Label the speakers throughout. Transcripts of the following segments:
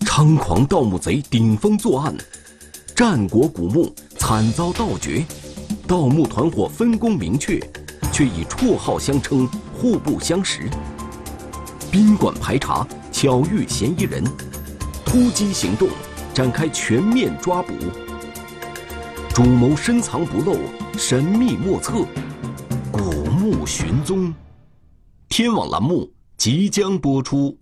Speaker 1: 猖狂盗墓贼顶风作案，战国古墓惨遭盗掘，盗墓团伙分工明确，却以绰号相称，互不相识。宾馆排查，巧遇嫌疑人，突击行动，展开全面抓捕。主谋深藏不露，神秘莫测，古墓寻踪。天网栏目即将播出。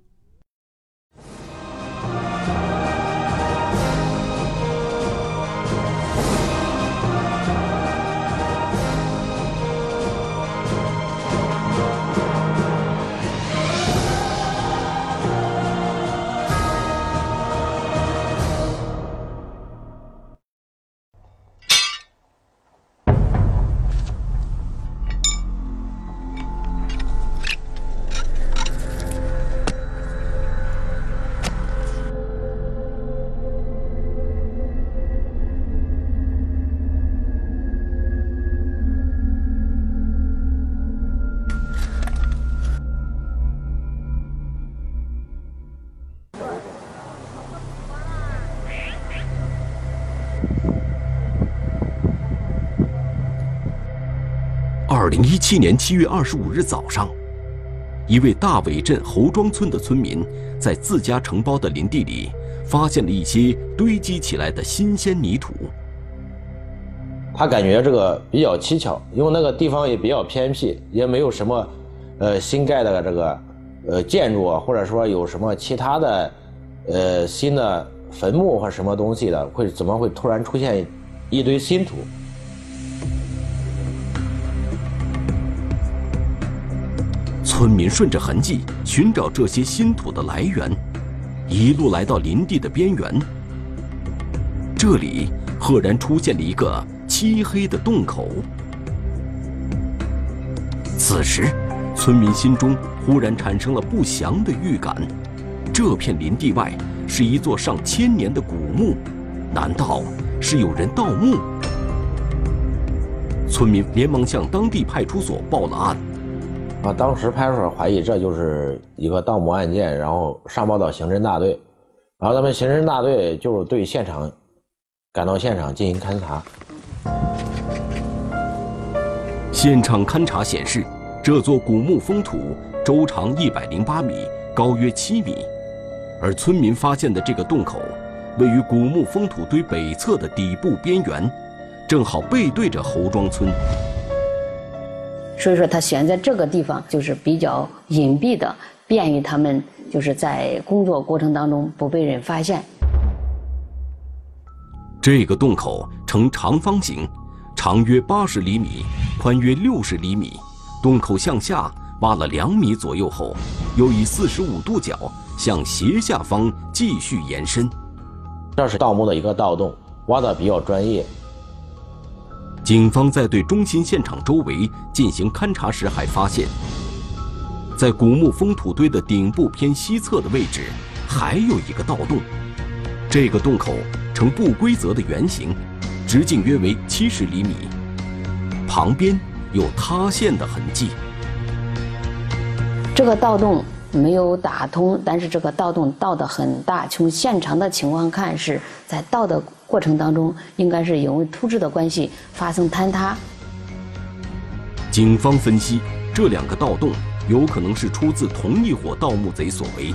Speaker 1: 零一七年七月二十五日早上，一位大尾镇侯庄村的村民在自家承包的林地里发现了一些堆积起来的新鲜泥土。
Speaker 2: 他感觉这个比较蹊跷，因为那个地方也比较偏僻，也没有什么，呃，新盖的这个，呃，建筑啊，或者说有什么其他的，呃，新的坟墓或什么东西的，会怎么会突然出现一堆新土？
Speaker 1: 村民顺着痕迹寻找这些新土的来源，一路来到林地的边缘。这里赫然出现了一个漆黑的洞口。此时，村民心中忽然产生了不祥的预感：这片林地外是一座上千年的古墓，难道是有人盗墓？村民连忙向当地派出所报了案。
Speaker 2: 啊，当时派出所怀疑这就是一个盗墓案件，然后上报到刑侦大队，然后咱们刑侦大队就对现场赶到现场进行勘查。
Speaker 1: 现场勘查显示，这座古墓封土周长一百零八米，高约七米，而村民发现的这个洞口，位于古墓封土堆北侧的底部边缘，正好背对着侯庄村。
Speaker 3: 所以说，他选在这个地方就是比较隐蔽的，便于他们就是在工作过程当中不被人发现。
Speaker 1: 这个洞口呈长方形，长约八十厘米，宽约六十厘米。洞口向下挖了两米左右后，又以四十五度角向斜下方继续延伸。
Speaker 2: 这是盗墓的一个盗洞，挖的比较专业。
Speaker 1: 警方在对中心现场周围进行勘查时，还发现，在古墓封土堆的顶部偏西侧的位置，还有一个盗洞。这个洞口呈不规则的圆形，直径约为七十厘米，旁边有塌陷的痕迹。
Speaker 3: 这个盗洞没有打通，但是这个盗洞盗的很大。从现场的情况看，是在盗的。过程当中，应该是因为土质的关系发生坍塌。
Speaker 1: 警方分析，这两个盗洞有可能是出自同一伙盗墓贼所为。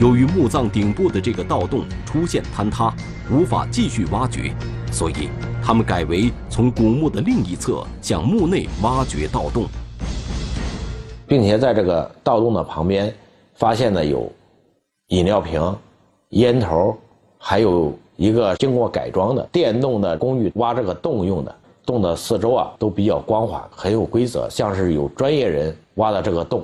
Speaker 1: 由于墓葬顶部的这个盗洞出现坍塌，无法继续挖掘，所以他们改为从古墓的另一侧向墓内挖掘盗洞，
Speaker 2: 并且在这个盗洞的旁边发现了有饮料瓶、烟头，还有。一个经过改装的电动的工具挖这个洞用的，洞的四周啊都比较光滑，很有规则，像是有专业人挖的这个洞。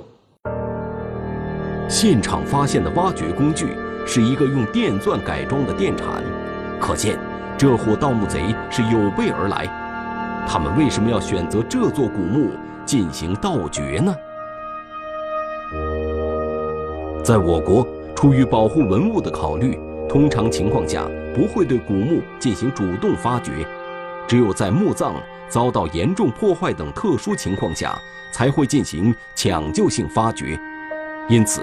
Speaker 1: 现场发现的挖掘工具是一个用电钻改装的电铲，可见这伙盗墓贼是有备而来。他们为什么要选择这座古墓进行盗掘呢？在我国，出于保护文物的考虑，通常情况下。不会对古墓进行主动发掘，只有在墓葬遭到严重破坏等特殊情况下，才会进行抢救性发掘。因此，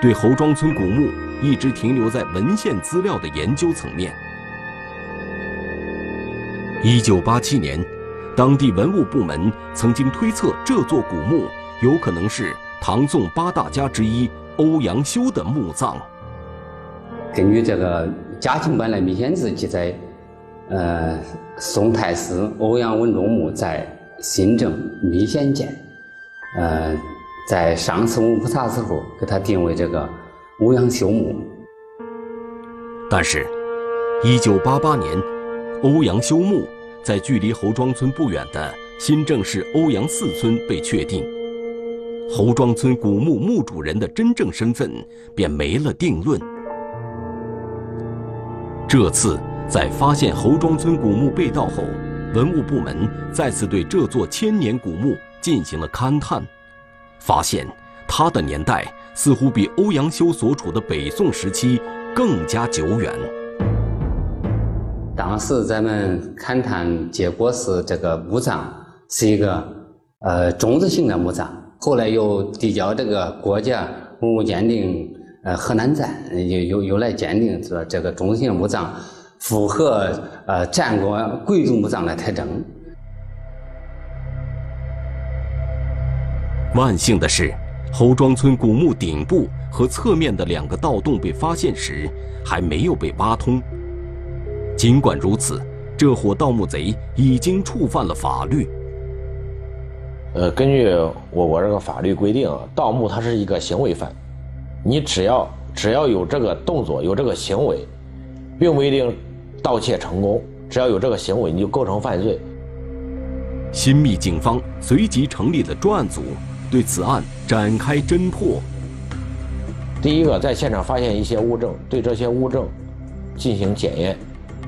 Speaker 1: 对侯庄村古墓一直停留在文献资料的研究层面。一九八七年，当地文物部门曾经推测这座古墓有可能是唐宋八大家之一欧阳修的墓葬。
Speaker 4: 根据这个嘉庆版的《密县志》记载，呃，宋太师欧阳文仲墓在新郑密县县，呃，在上次文物普查时候给他定为这个欧阳修墓。
Speaker 1: 但是，一九八八年，欧阳修墓在距离侯庄村不远的新郑市欧阳寺村被确定，侯庄村古墓墓主人的真正身份便没了定论。这次在发现侯庄村古墓被盗后，文物部门再次对这座千年古墓进行了勘探，发现它的年代似乎比欧阳修所处的北宋时期更加久远。
Speaker 4: 当时咱们勘探结果是这个墓葬是一个呃中字形的墓葬，后来又递交这个国家文物鉴定。呃，河南站又又又来鉴定说这个中型墓葬符合呃战国贵族墓葬的特征。
Speaker 1: 万幸的是，侯庄村古墓顶部和侧面的两个盗洞被发现时还没有被挖通。尽管如此，这伙盗墓贼已经触犯了法律。
Speaker 2: 呃，根据我国这个法律规定啊，盗墓它是一个行为犯。你只要只要有这个动作，有这个行为，并不一定盗窃成功。只要有这个行为，你就构成犯罪。
Speaker 1: 新密警方随即成立了专案组，对此案展开侦破。
Speaker 2: 第一个，在现场发现一些物证，对这些物证进行检验、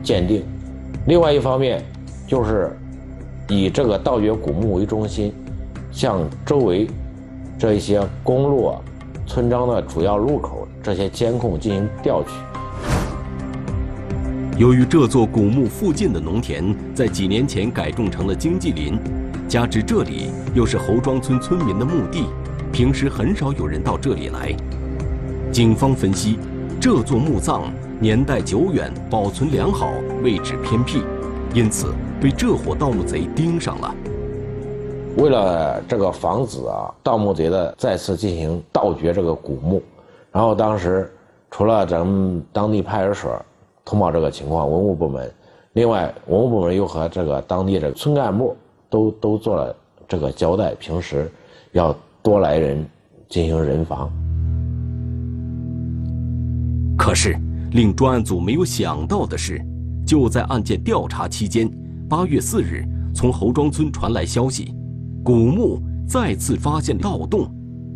Speaker 2: 鉴定。另外一方面，就是以这个盗掘古墓为中心，向周围这一些公路啊。村庄的主要路口，这些监控进行调取。
Speaker 1: 由于这座古墓附近的农田在几年前改种成了经济林，加之这里又是侯庄村村民的墓地，平时很少有人到这里来。警方分析，这座墓葬年代久远，保存良好，位置偏僻，因此被这伙盗墓贼盯上了。
Speaker 2: 为了这个防止啊盗墓贼的再次进行盗掘这个古墓，然后当时除了咱们当地派出所通报这个情况，文物部门，另外文物部门又和这个当地的村干部都都做了这个交代，平时要多来人进行人防。
Speaker 1: 可是令专案组没有想到的是，就在案件调查期间，八月四日，从侯庄村传来消息。古墓再次发现盗洞，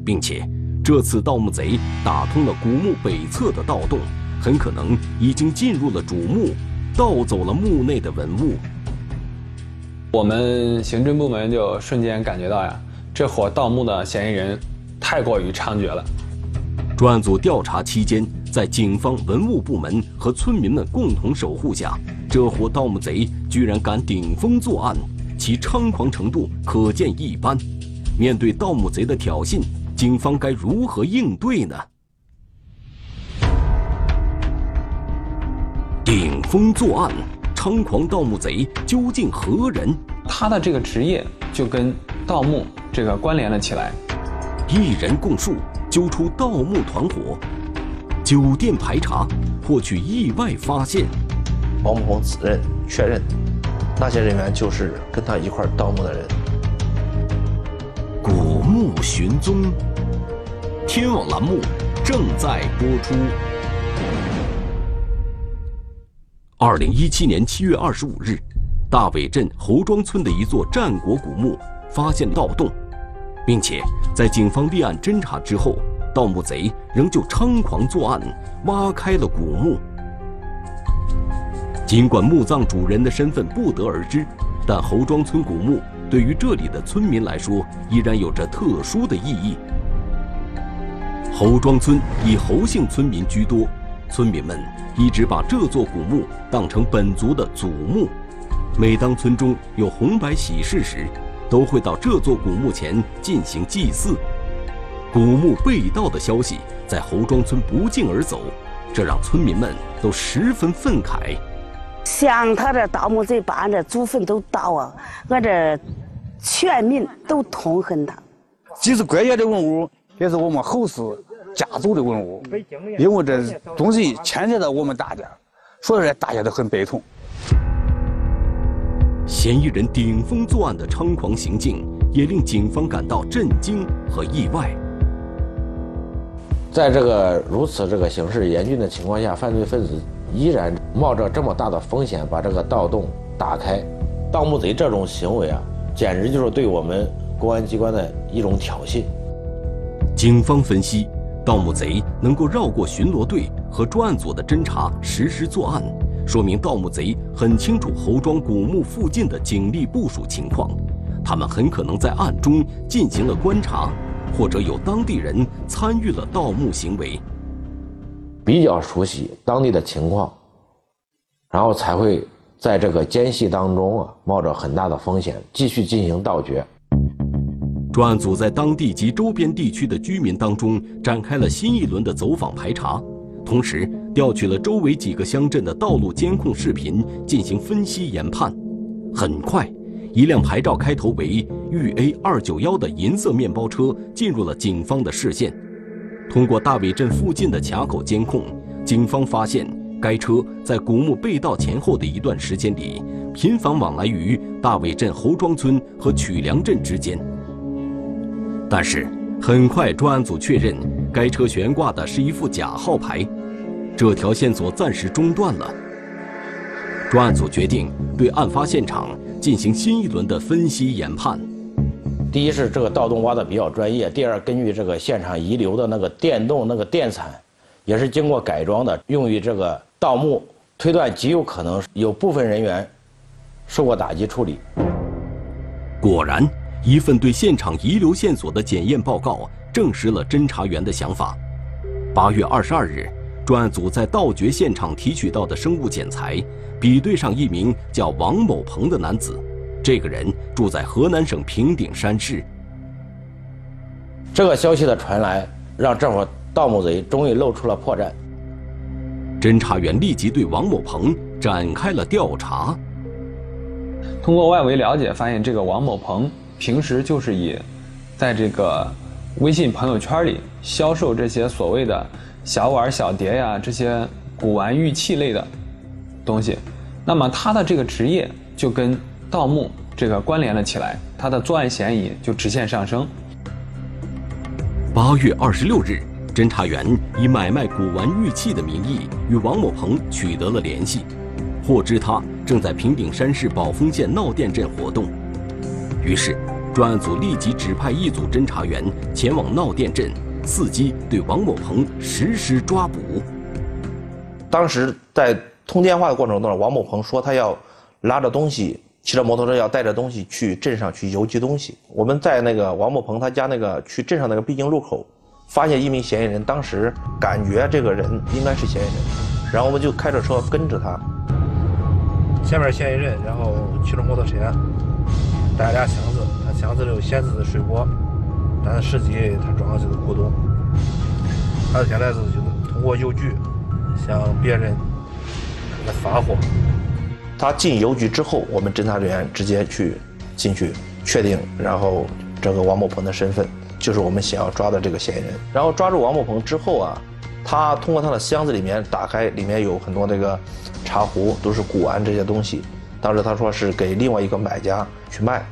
Speaker 1: 并且这次盗墓贼打通了古墓北侧的盗洞，很可能已经进入了主墓，盗走了墓内的文物。
Speaker 5: 我们刑侦部门就瞬间感觉到呀，这伙盗墓的嫌疑人太过于猖獗了。
Speaker 1: 专案组调查期间，在警方、文物部门和村民们共同守护下，这伙盗墓贼居然敢顶风作案。其猖狂程度可见一斑。面对盗墓贼的挑衅，警方该如何应对呢？顶风作案，猖狂盗墓贼究竟何人？
Speaker 5: 他的这个职业就跟盗墓这个关联了起来。
Speaker 1: 一人供述，揪出盗墓团伙；酒店排查，获取意外发现。
Speaker 6: 王某红自认确认。那些人员就是跟他一块盗墓的人。
Speaker 1: 古墓寻踪，天网栏目正在播出。二零一七年七月二十五日，大伟镇侯庄村的一座战国古墓发现盗洞，并且在警方立案侦查之后，盗墓贼仍旧猖狂作案，挖开了古墓。尽管墓葬主人的身份不得而知，但侯庄村古墓对于这里的村民来说依然有着特殊的意义。侯庄村以侯姓村民居多，村民们一直把这座古墓当成本族的祖墓。每当村中有红白喜事时，都会到这座古墓前进行祭祀。古墓被盗的消息在侯庄村不胫而走，这让村民们都十分愤慨。
Speaker 7: 像他这盗墓贼把俺这祖坟都盗啊，俺这全民都痛恨他。
Speaker 8: 既是国家的文物，也是我们后世家族的文物，因为这东西牵扯到我们大家，所以说大家都很悲痛。
Speaker 1: 嫌疑人顶风作案的猖狂行径，也令警方感到震惊和意外。
Speaker 2: 在这个如此这个形势严峻的情况下，犯罪分子依然冒着这么大的风险把这个盗洞打开，盗墓贼这种行为啊，简直就是对我们公安机关的一种挑衅。
Speaker 1: 警方分析，盗墓贼能够绕过巡逻队和专案组的侦查，实施作案。说明盗墓贼很清楚侯庄古墓附近的警力部署情况，他们很可能在暗中进行了观察，或者有当地人参与了盗墓行为，
Speaker 2: 比较熟悉当地的情况，然后才会在这个间隙当中啊，冒着很大的风险继续进行盗掘。
Speaker 1: 专案组在当地及周边地区的居民当中展开了新一轮的走访排查。同时，调取了周围几个乡镇的道路监控视频进行分析研判。很快，一辆牌照开头为豫 A 二九幺的银色面包车进入了警方的视线。通过大尾镇附近的卡口监控，警方发现该车在古墓被盗前后的一段时间里，频繁往来于大尾镇侯庄村和曲梁镇之间。但是，很快专案组确认，该车悬挂的是一副假号牌。这条线索暂时中断了。专案组决定对案发现场进行新一轮的分析研判。
Speaker 2: 第一是这个盗洞挖的比较专业，第二根据这个现场遗留的那个电动那个电铲，也是经过改装的，用于这个盗墓，推断极有可能有部分人员受过打击处理。
Speaker 1: 果然，一份对现场遗留线索的检验报告证实了侦查员的想法。八月二十二日。专案组在盗掘现场提取到的生物检材，比对上一名叫王某鹏的男子，这个人住在河南省平顶山市。
Speaker 2: 这个消息的传来，让这伙盗墓贼终于露出了破绽。
Speaker 1: 侦查员立即对王某鹏展开了调查。
Speaker 5: 通过外围了解，发现这个王某鹏平时就是以，在这个微信朋友圈里销售这些所谓的。小碗、小碟呀，这些古玩玉器类的东西，那么他的这个职业就跟盗墓这个关联了起来，他的作案嫌疑就直线上升。
Speaker 1: 八月二十六日，侦查员以买卖古玩玉器的名义与王某鹏取得了联系，获知他正在平顶山市宝丰县闹店镇活动，于是专案组立即指派一组侦查员前往闹店镇。伺机对王某鹏实施抓捕。
Speaker 6: 当时在通电话的过程中，王某鹏说他要拉着东西，骑着摩托车要带着东西去镇上去邮寄东西。我们在那个王某鹏他家那个去镇上那个必经路口，发现一名嫌疑人。当时感觉这个人应该是嫌疑人，然后我们就开着车跟着他。
Speaker 9: 前面嫌疑人，然后骑着摩托车，带俩箱子，他箱子里有闲置的水果。但是实际他装的就是古董，他现在是就通过邮局向别人来发货。
Speaker 6: 他进邮局之后，我们侦查人员直接去进去确定，然后这个王某鹏的身份就是我们想要抓的这个嫌疑人。然后抓住王某鹏之后啊，他通过他的箱子里面打开，里面有很多这个茶壶，都是古玩这些东西。当时他说是给另外一个买家去卖。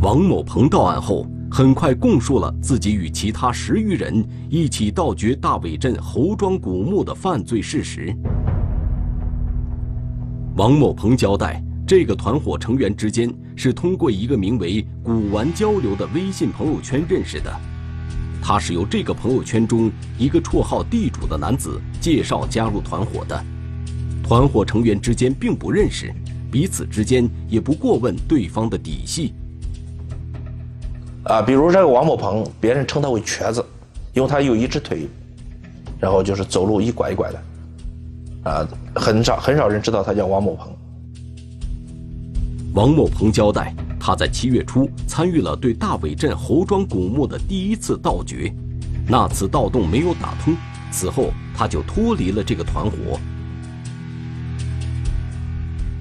Speaker 1: 王某鹏到案后，很快供述了自己与其他十余人一起盗掘大伟镇侯庄古墓的犯罪事实。王某鹏交代，这个团伙成员之间是通过一个名为“古玩交流”的微信朋友圈认识的。他是由这个朋友圈中一个绰号“地主”的男子介绍加入团伙的。团伙成员之间并不认识，彼此之间也不过问对方的底细。
Speaker 6: 啊，比如这个王某鹏，别人称他为瘸子，因为他有一只腿，然后就是走路一拐一拐的，啊，很少很少人知道他叫王某鹏。
Speaker 1: 王某鹏交代，他在七月初参与了对大尾镇侯庄古墓的第一次盗掘，那次盗洞没有打通，此后他就脱离了这个团伙。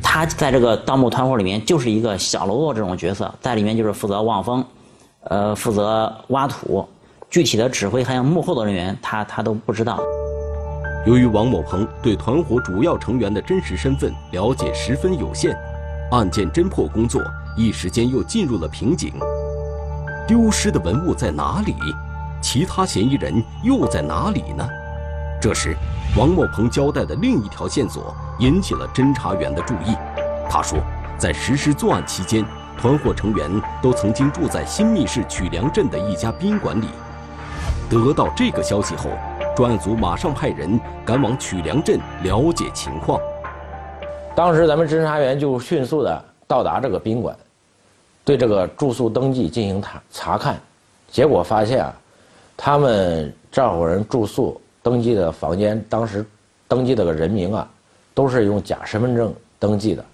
Speaker 10: 他在这个盗墓团伙里面就是一个小喽啰这种角色，在里面就是负责望风，呃，负责挖土，具体的指挥还有幕后的人员，他他都不知道。
Speaker 1: 由于王某鹏对团伙主要成员的真实身份了解十分有限，案件侦破工作一时间又进入了瓶颈。丢失的文物在哪里？其他嫌疑人又在哪里呢？这时，王某鹏交代的另一条线索引起了侦查员的注意。他说，在实施作案期间，团伙成员都曾经住在新密市曲梁镇的一家宾馆里。得到这个消息后，专案组马上派人赶往曲梁镇了解情况。
Speaker 2: 当时咱们侦查员就迅速的到达这个宾馆，对这个住宿登记进行查查看，结果发现啊，他们这伙人住宿。登记的房间，当时登记的个人名啊，都是用假身份证登记的。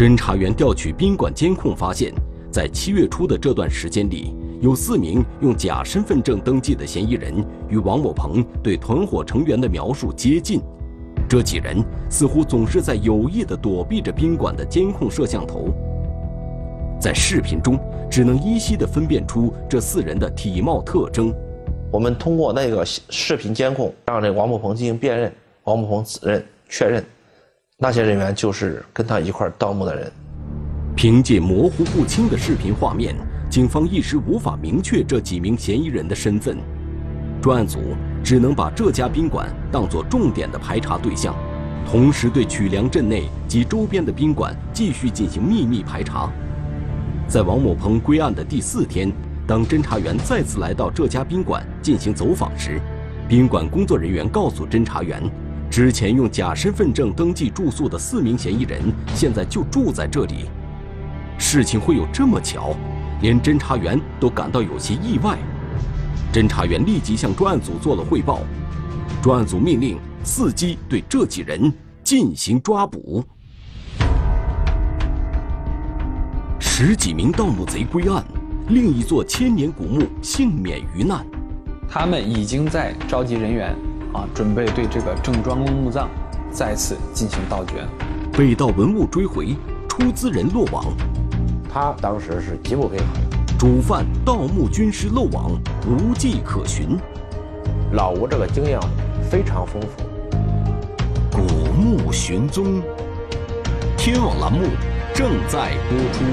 Speaker 1: 侦查员调取宾馆监控，发现，在七月初的这段时间里，有四名用假身份证登记的嫌疑人与王某鹏对团伙成员的描述接近。这几人似乎总是在有意地躲避着宾馆的监控摄像头。在视频中，只能依稀地分辨出这四人的体貌特征。
Speaker 6: 我们通过那个视频监控，让这王某鹏进行辨认，王某鹏指认确认，那些人员就是跟他一块盗墓的人。
Speaker 1: 凭借模糊不清的视频画面，警方一时无法明确这几名嫌疑人的身份，专案组只能把这家宾馆当作重点的排查对象，同时对曲梁镇内及周边的宾馆继续进行秘密排查。在王某鹏归案的第四天。当侦查员再次来到这家宾馆进行走访时，宾馆工作人员告诉侦查员，之前用假身份证登记住宿的四名嫌疑人现在就住在这里。事情会有这么巧，连侦查员都感到有些意外。侦查员立即向专案组做了汇报，专案组命令伺机对这几人进行抓捕。十几名盗墓贼归案。另一座千年古墓幸免于难，
Speaker 5: 他们已经在召集人员，啊，准备对这个郑庄公墓葬再次进行盗掘。
Speaker 1: 被盗文物追回，出资人落网，
Speaker 2: 他当时是极不配合。
Speaker 1: 主犯盗墓军师漏网，无迹可寻。
Speaker 2: 老吴这个经验非常丰富。
Speaker 1: 古墓寻踪，天网栏目正在播出。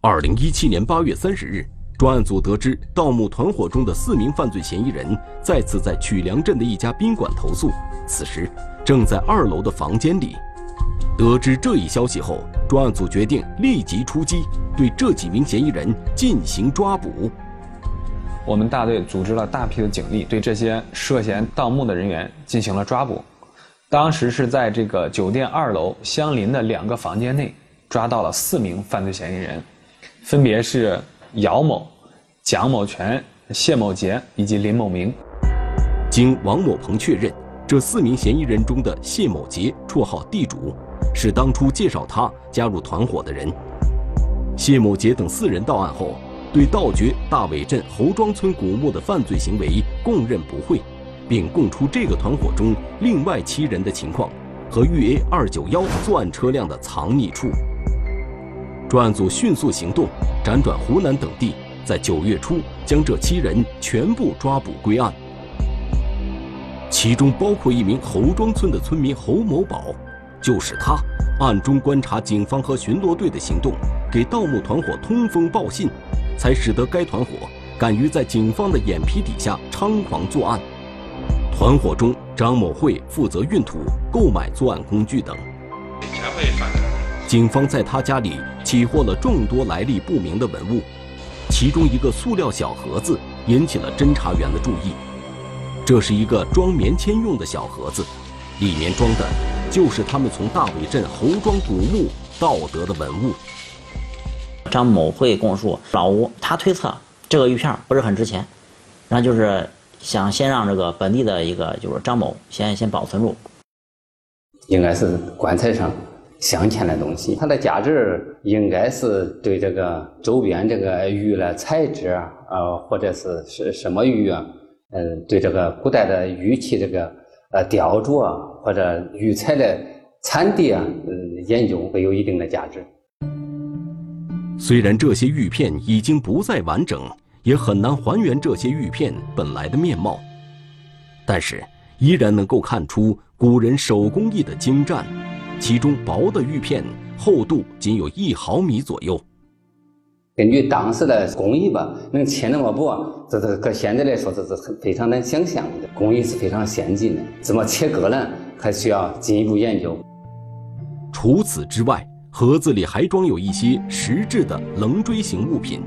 Speaker 1: 二零一七年八月三十日，专案组得知盗墓团伙中的四名犯罪嫌疑人再次在曲梁镇的一家宾馆投宿，此时正在二楼的房间里。得知这一消息后，专案组决定立即出击，对这几名嫌疑人进行抓捕。
Speaker 5: 我们大队组织了大批的警力，对这些涉嫌盗墓的人员进行了抓捕。当时是在这个酒店二楼相邻的两个房间内，抓到了四名犯罪嫌疑人。分别是姚某、蒋某全、谢某杰以及林某明。
Speaker 1: 经王某鹏确认，这四名嫌疑人中的谢某杰绰号地主，是当初介绍他加入团伙的人。谢某杰等四人到案后，对盗掘大伟镇侯庄村古墓的犯罪行为供认不讳，并供出这个团伙中另外七人的情况和豫 A 二九幺作案车辆的藏匿处。专案组迅速行动，辗转湖南等地，在九月初将这七人全部抓捕归案。其中包括一名侯庄村的村民侯某宝，就是他暗中观察警方和巡逻队的行动，给盗墓团伙通风报信，才使得该团伙敢于在警方的眼皮底下猖狂作案。团伙中，张某会负责运土、购买作案工具等。警方在他家里起获了众多来历不明的文物，其中一个塑料小盒子引起了侦查员的注意。这是一个装棉签用的小盒子，里面装的就是他们从大尾镇侯庄古墓盗得的文物。
Speaker 10: 张某会供述，老吴他推测这个玉片不是很值钱，然后就是想先让这个本地的一个就是张某先先保存住，
Speaker 4: 应该是棺材上。镶嵌的东西。它的价值应该是对这个周边这个玉的材质啊，呃，或者是是什么玉啊，嗯，对这个古代的玉器这个呃雕琢，或者玉材的产地啊，嗯，研究会有一定的价值。
Speaker 1: 虽然这些玉片已经不再完整，也很难还原这些玉片本来的面貌，但是依然能够看出古人手工艺的精湛。其中薄的玉片厚度仅有一毫米左右。
Speaker 4: 根据当时的工艺吧，能切那么薄，这这搁现在来说，这是非常难想象的。工艺是非常先进的，怎么切割呢？还需要进一步研究。
Speaker 1: 除此之外，盒子里还装有一些实质的棱锥形物品。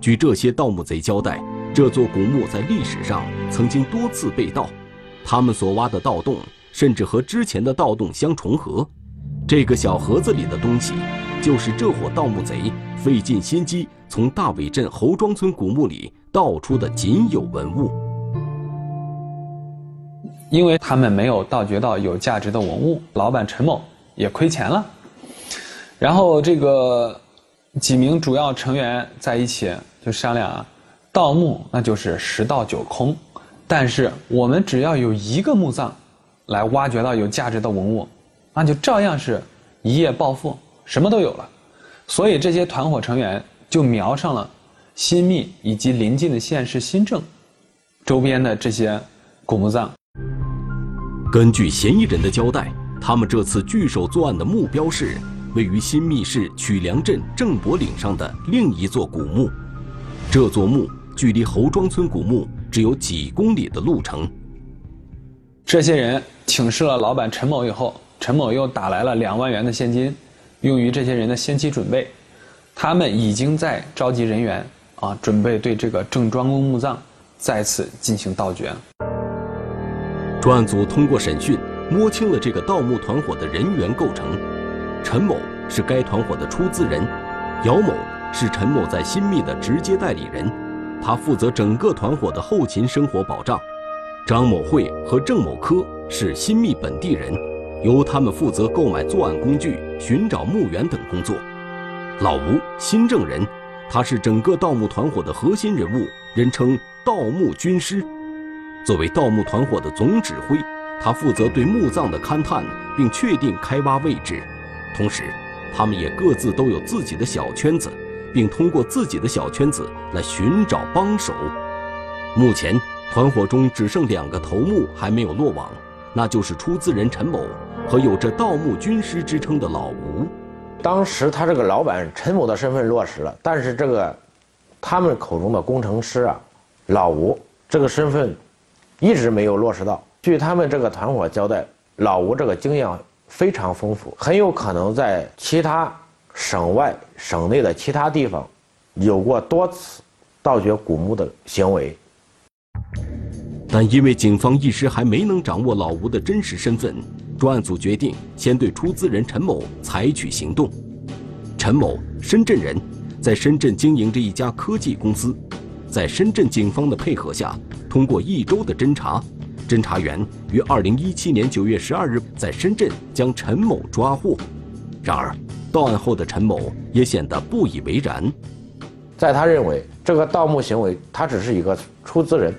Speaker 1: 据这些盗墓贼交代，这座古墓在历史上曾经多次被盗，他们所挖的盗洞甚至和之前的盗洞相重合。这个小盒子里的东西，就是这伙盗墓贼费尽心机从大尾镇侯庄村古墓里盗出的仅有文物。
Speaker 5: 因为他们没有盗掘到有价值的文物，老板陈某也亏钱了。然后这个几名主要成员在一起就商量啊，盗墓那就是十盗九空，但是我们只要有一个墓葬，来挖掘到有价值的文物，那就照样是一夜暴富，什么都有了。所以这些团伙成员就瞄上了新密以及邻近的县市新郑周边的这些古墓葬。
Speaker 1: 根据嫌疑人的交代，他们这次聚首作案的目标是位于新密市曲梁镇郑伯岭上的另一座古墓。这座墓距离侯庄村古墓只有几公里的路程。
Speaker 5: 这些人请示了老板陈某以后，陈某又打来了两万元的现金，用于这些人的先期准备。他们已经在召集人员啊，准备对这个郑庄公墓葬再次进行盗掘。
Speaker 1: 专案组通过审讯，摸清了这个盗墓团伙的人员构成。陈某是该团伙的出资人，姚某是陈某在新密的直接代理人，他负责整个团伙的后勤生活保障。张某慧和郑某科是新密本地人，由他们负责购买作案工具、寻找墓园等工作。老吴，新郑人，他是整个盗墓团伙的核心人物，人称“盗墓军师”。作为盗墓团伙的总指挥，他负责对墓葬的勘探，并确定开挖位置。同时，他们也各自都有自己的小圈子，并通过自己的小圈子来寻找帮手。目前，团伙中只剩两个头目还没有落网，那就是出资人陈某和有着“盗墓军师”之称的老吴。
Speaker 2: 当时他这个老板陈某的身份落实了，但是这个他们口中的工程师啊，老吴这个身份。一直没有落实到。据他们这个团伙交代，老吴这个经验非常丰富，很有可能在其他省外、省内的其他地方有过多次盗掘古墓的行为。
Speaker 1: 但因为警方一时还没能掌握老吴的真实身份，专案组决定先对出资人陈某采取行动。陈某，深圳人，在深圳经营着一家科技公司，在深圳警方的配合下。通过一周的侦查，侦查员于二零一七年九月十二日在深圳将陈某抓获。然而，到案后的陈某也显得不以为然。
Speaker 2: 在他认为，这个盗墓行为他只是一个出资人，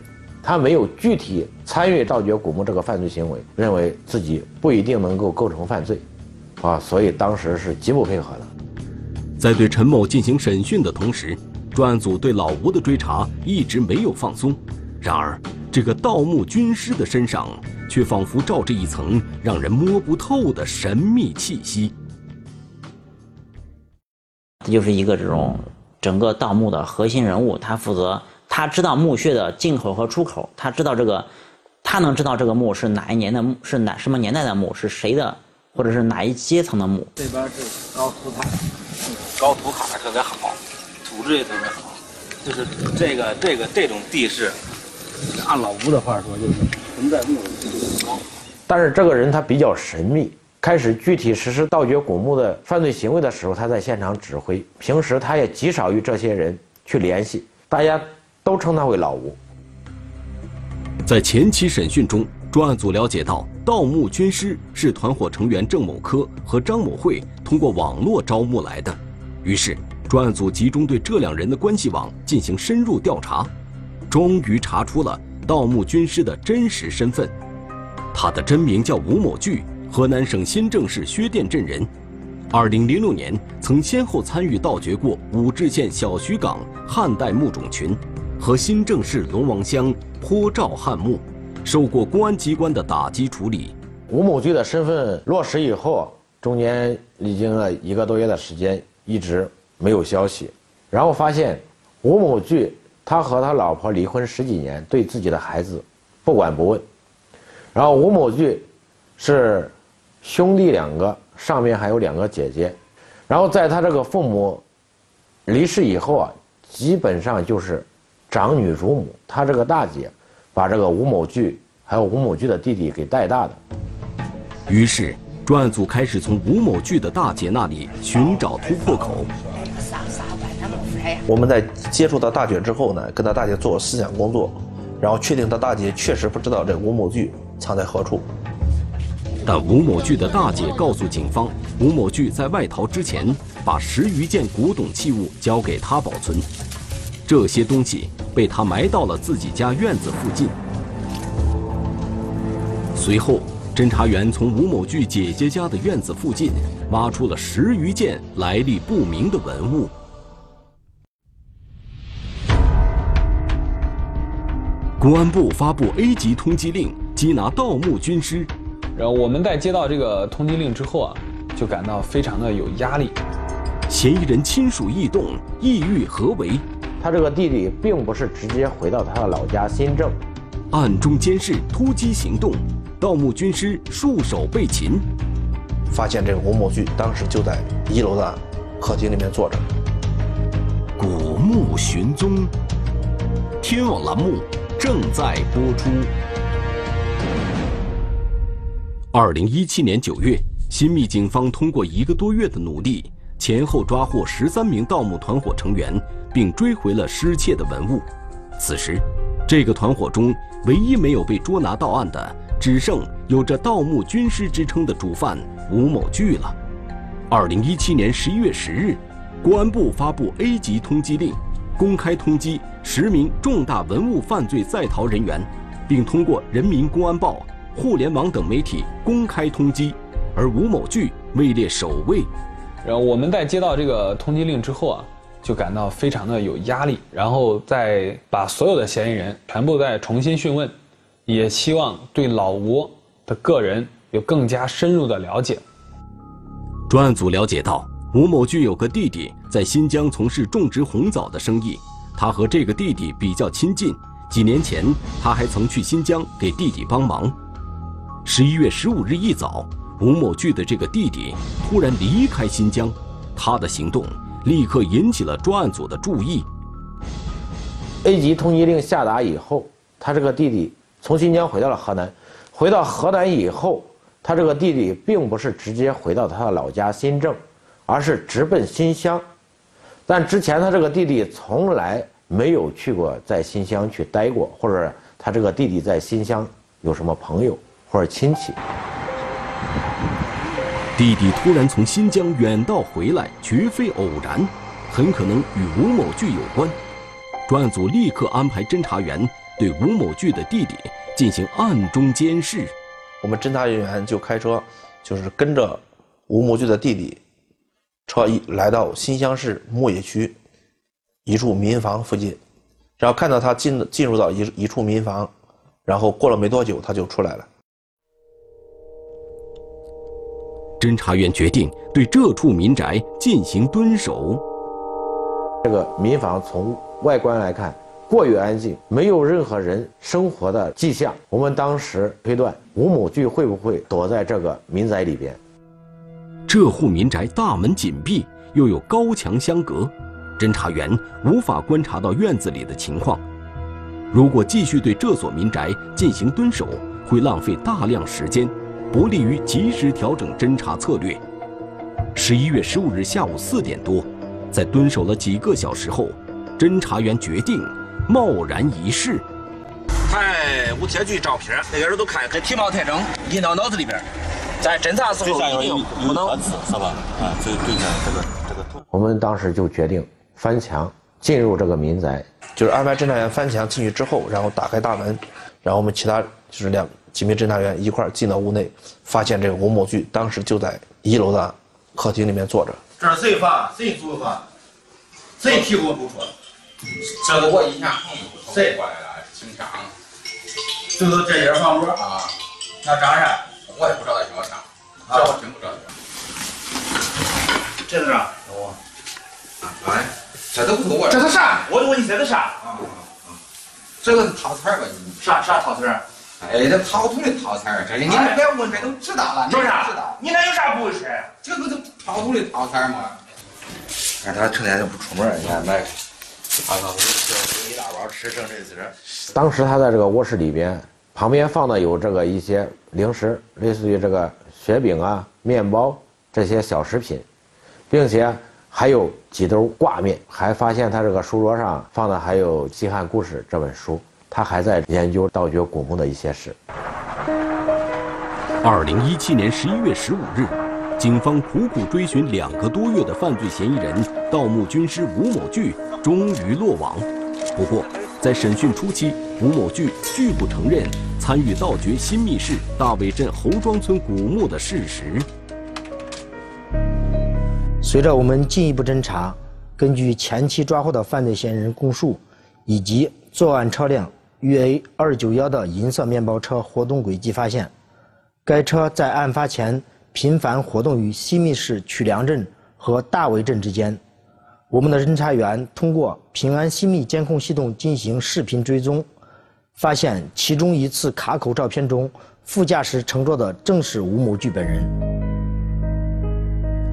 Speaker 2: 他没有具体参与盗掘古墓这个犯罪行为，认为自己不一定能够构成犯罪，啊，所以当时是极不配合的。
Speaker 1: 在对陈某进行审讯的同时，专案组对老吴的追查一直没有放松。然而，这个盗墓军师的身上却仿佛罩着一层让人摸不透的神秘气息。
Speaker 10: 他就是一个这种整个盗墓的核心人物，他负责，他知道墓穴的进口和出口，他知道这个，他能知道这个墓是哪一年的墓，是哪什么年代的墓，是谁的，或者是哪一阶层的墓。
Speaker 8: 这边是高土塔，高土卡特别好，土质也特别好，就是这个这个这种地势。按老吴的话说，就是存在墓度高。
Speaker 2: 但是这个人他比较神秘，开始具体实施盗掘古墓的犯罪行为的时候，他在现场指挥，平时他也极少与这些人去联系，大家都称他为老吴。
Speaker 1: 在前期审讯中，专案组了解到，盗墓军师是团伙成员郑某科和张某慧通过网络招募来的，于是专案组集中对这两人的关系网进行深入调查，终于查出了盗墓军师的真实身份。他的真名叫吴某巨，河南省新郑市薛店镇人。二零零六年，曾先后参与盗掘过武陟县小徐岗汉代墓种群和新郑市龙王乡坡赵汉墓，受过公安机关的打击处理。
Speaker 2: 吴某巨的身份落实以后，中间历经了一个多月的时间，一直没有消息。然后发现，吴某巨他和他老婆离婚十几年，对自己的孩子不管不问。然后吴某巨是兄弟两个，上面还有两个姐姐。然后在他这个父母离世以后啊，基本上就是长女如母。她这个大姐把这个吴某巨还有吴某巨的弟弟给带大的。
Speaker 1: 于是专案组开始从吴某巨的大姐那里寻找突破口。
Speaker 6: 我们在接触到大姐之后呢，跟她大姐做思想工作，然后确定她大姐确实不知道这吴某巨。藏在何处？
Speaker 1: 但吴某巨的大姐告诉警方，吴某巨在外逃之前，把十余件古董器物交给他保存，这些东西被他埋到了自己家院子附近。随后，侦查员从吴某巨姐姐家的院子附近挖出了十余件来历不明的文物。公安部发布 A 级通缉令。缉拿盗墓军师，
Speaker 5: 然后我们在接到这个通缉令之后啊，就感到非常的有压力。
Speaker 1: 嫌疑人亲属异动，意欲何为？
Speaker 2: 他这个弟弟并不是直接回到他的老家新郑，
Speaker 1: 暗中监视突击行动，盗墓军师束手被擒。
Speaker 6: 发现这个吴某巨当时就在一楼的客厅里面坐着。
Speaker 1: 古墓寻踪，天网栏目正在播出。二零一七年九月，新密警方通过一个多月的努力，前后抓获十三名盗墓团伙成员，并追回了失窃的文物。此时，这个团伙中唯一没有被捉拿到案的，只剩有着“盗墓军师”之称的主犯吴某巨了。二零一七年十一月十日，公安部发布 A 级通缉令，公开通缉十名重大文物犯罪在逃人员，并通过《人民公安报》。互联网等媒体公开通缉，而吴某巨位列首位。
Speaker 5: 然后我们在接到这个通缉令之后啊，就感到非常的有压力，然后再把所有的嫌疑人全部再重新讯问，也希望对老吴的个人有更加深入的了解。
Speaker 1: 专案组了解到，吴某巨有个弟弟在新疆从事种植红枣的生意，他和这个弟弟比较亲近，几年前他还曾去新疆给弟弟帮忙。十一月十五日一早，吴某巨的这个弟弟突然离开新疆，他的行动立刻引起了专案组的注意。
Speaker 2: A 级通缉令下达以后，他这个弟弟从新疆回到了河南。回到河南以后，他这个弟弟并不是直接回到他的老家新郑，而是直奔新乡。但之前他这个弟弟从来没有去过在新乡去待过，或者他这个弟弟在新乡有什么朋友。或者亲戚，
Speaker 1: 弟弟突然从新疆远道回来，绝非偶然，很可能与吴某巨有关。专案组立刻安排侦查员对吴某巨的弟弟进行暗中监视。
Speaker 6: 我们侦查人员就开车，就是跟着吴某巨的弟弟，车一来到新乡市牧野区一处民房附近，然后看到他进进入到一一处民房，然后过了没多久他就出来了。
Speaker 1: 侦查员决定对这处民宅进行蹲守。
Speaker 2: 这个民房从外观来看过于安静，没有任何人生活的迹象。我们当时推断吴某聚会不会躲在这个民宅里边？
Speaker 1: 这户民宅大门紧闭，又有高墙相隔，侦查员无法观察到院子里的情况。如果继续对这所民宅进行蹲守，会浪费大量时间。不利于及时调整侦查策略。十一月十五日下午四点多，在蹲守了几个小时后，侦查员决定贸然一试。
Speaker 6: 拍无铁锯照片，那个人都看跟体貌特征印到脑子里边，在侦查时候一定不能
Speaker 11: 是吧？啊，所以对这个这个
Speaker 2: 我们当时就决定翻墙进入这个民宅，
Speaker 6: 就是安排侦查员翻墙进去之后，然后打开大门，然后我们其他就是两几名侦查员一块进到屋内，发现这个吴某巨当时就在一楼的客厅里面坐着。
Speaker 11: 这是谁发？谁做的？谁提供督促？这个我以前朋友谁过来了？姓张，就是这间房主啊。那张啥？我也不知道他叫啥，这我真不知道。这是啥？哦，哎，这都不是我。这是啥？我就问你这是啥？啊这个是套餐吧？啥啥套餐？哎，这套图的套餐，这你别问，这都知道了。说啥？知道。你那有啥不会说？这不是套图的套餐吗？
Speaker 6: 但是他成天就不出门，你看买，他告诉一大包吃剩这些。
Speaker 2: 当时他在这个卧室里边，旁边放的有这个一些零食，类似于这个雪饼啊、面包这些小食品，并且还有几兜挂面，还发现他这个书桌上放的还有《西汉故事》这本书，他还在研究盗掘古墓的一些事。
Speaker 1: 二零一七年十一月十五日，警方苦苦追寻两个多月的犯罪嫌疑人盗墓军师吴某聚终于落网。不过，在审讯初期，吴某聚拒不承认参与盗掘新密市大围镇侯庄村古墓的事实。
Speaker 12: 随着我们进一步侦查，根据前期抓获的犯罪嫌疑人供述，以及作案车辆豫 A 二九幺的银色面包车活动轨迹，发现，该车在案发前频繁活动于西密市曲梁镇和大围镇之间。我们的侦查员通过平安西密监控系统进行视频追踪，发现其中一次卡口照片中，副驾驶乘坐的正是吴某巨本人。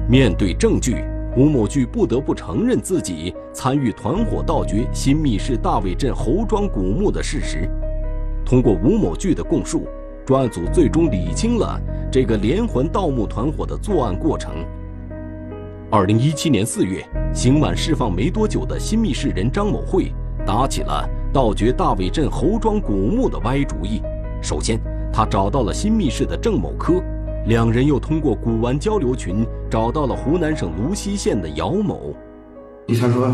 Speaker 1: 面对证据，吴某巨不得不承认自己参与团伙盗掘新密市大围镇侯庄古墓的事实。通过吴某巨的供述，专案组最终理清了这个连环盗墓团伙的作案过程。二零一七年四月，刑满释放没多久的新密市人张某慧打起了盗掘大围镇侯庄古墓的歪主意。首先，他找到了新密市的郑某科。两人又通过古玩交流群找到了湖南省泸溪县的姚某。
Speaker 13: 他说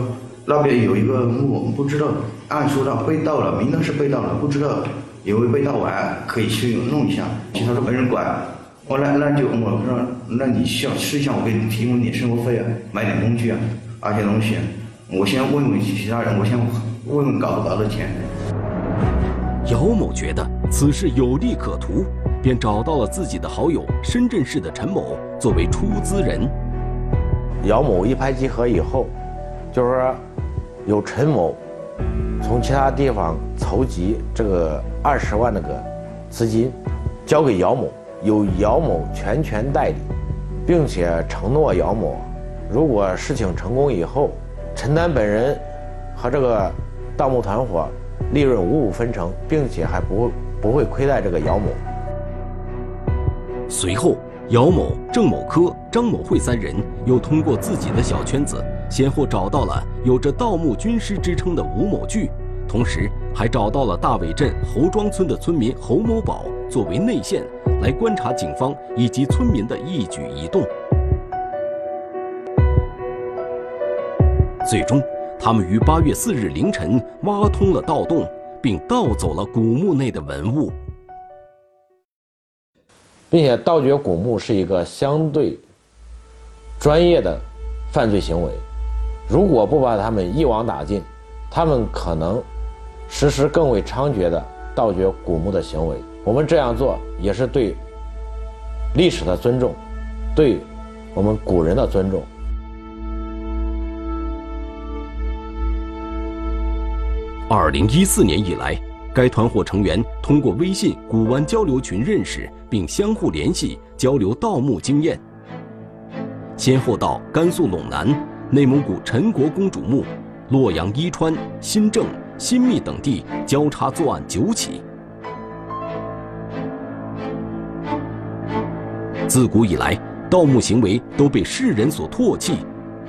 Speaker 13: 那边有一个墓，不知道按说上被盗了，明灯是被盗了，不知道有没有被盗完，可以去弄一下。他说没人管，我那那就我说那你需要吃一下，我给你提供点生活费啊，买点工具啊，那些东西。我先问问其他人，我先问问搞不搞得钱。
Speaker 1: 姚某觉得此事有利可图。便找到了自己的好友深圳市的陈某作为出资人。
Speaker 2: 姚某一拍即合以后，就是说，有陈某从其他地方筹集这个二十万那个资金，交给姚某，由姚某全权代理，并且承诺姚某，如果事情成功以后，陈丹本人和这个盗墓团伙利润五五分成，并且还不不会亏待这个姚某。
Speaker 1: 随后，姚某、郑某科、张某慧三人又通过自己的小圈子，先后找到了有着盗墓军师之称的吴某巨，同时还找到了大伟镇侯庄村的村民侯某宝作为内线，来观察警方以及村民的一举一动。最终，他们于八月四日凌晨挖通了盗洞，并盗走了古墓内的文物。
Speaker 2: 并且盗掘古墓是一个相对专业的犯罪行为，如果不把他们一网打尽，他们可能实施更为猖獗的盗掘古墓的行为。我们这样做也是对历史的尊重，对我们古人的尊重。
Speaker 1: 二零一四年以来。该团伙成员通过微信古玩交流群认识，并相互联系交流盗墓经验，先后到甘肃陇南、内蒙古陈国公主墓、洛阳伊川、新郑、新密等地交叉作案九起。自古以来，盗墓行为都被世人所唾弃，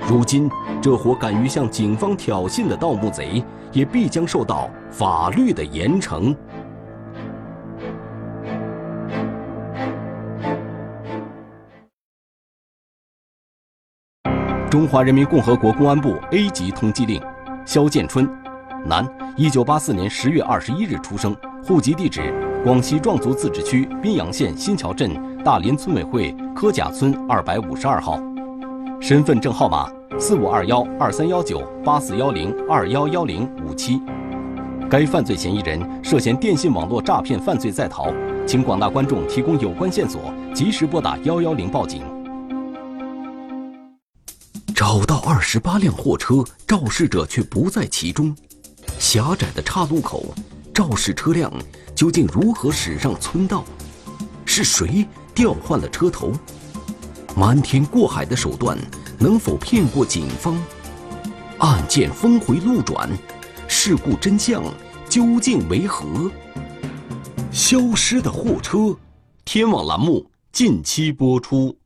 Speaker 1: 如今这伙敢于向警方挑衅的盗墓贼。也必将受到法律的严惩。中华人民共和国公安部 a 级通缉令肖建春男一九八四年十月二十一日出生户籍地址广西壮族自治区宾阳县新桥镇大林村委会柯甲村二百五十二号。身份证号码四五二幺二三幺九八四幺零二幺幺零五七。该犯罪嫌疑人涉嫌电信网络诈骗犯罪在逃，请广大观众提供有关线索，及时拨打幺幺零报警。找到二十八辆货车，肇事者却不在其中。狭窄的岔路口，肇事车辆究竟如何驶上村道？是谁调换了车头？瞒天过海的手段能否骗过警方？案件峰回路转，事故真相究竟为何？消失的货车，天网栏目近期播出。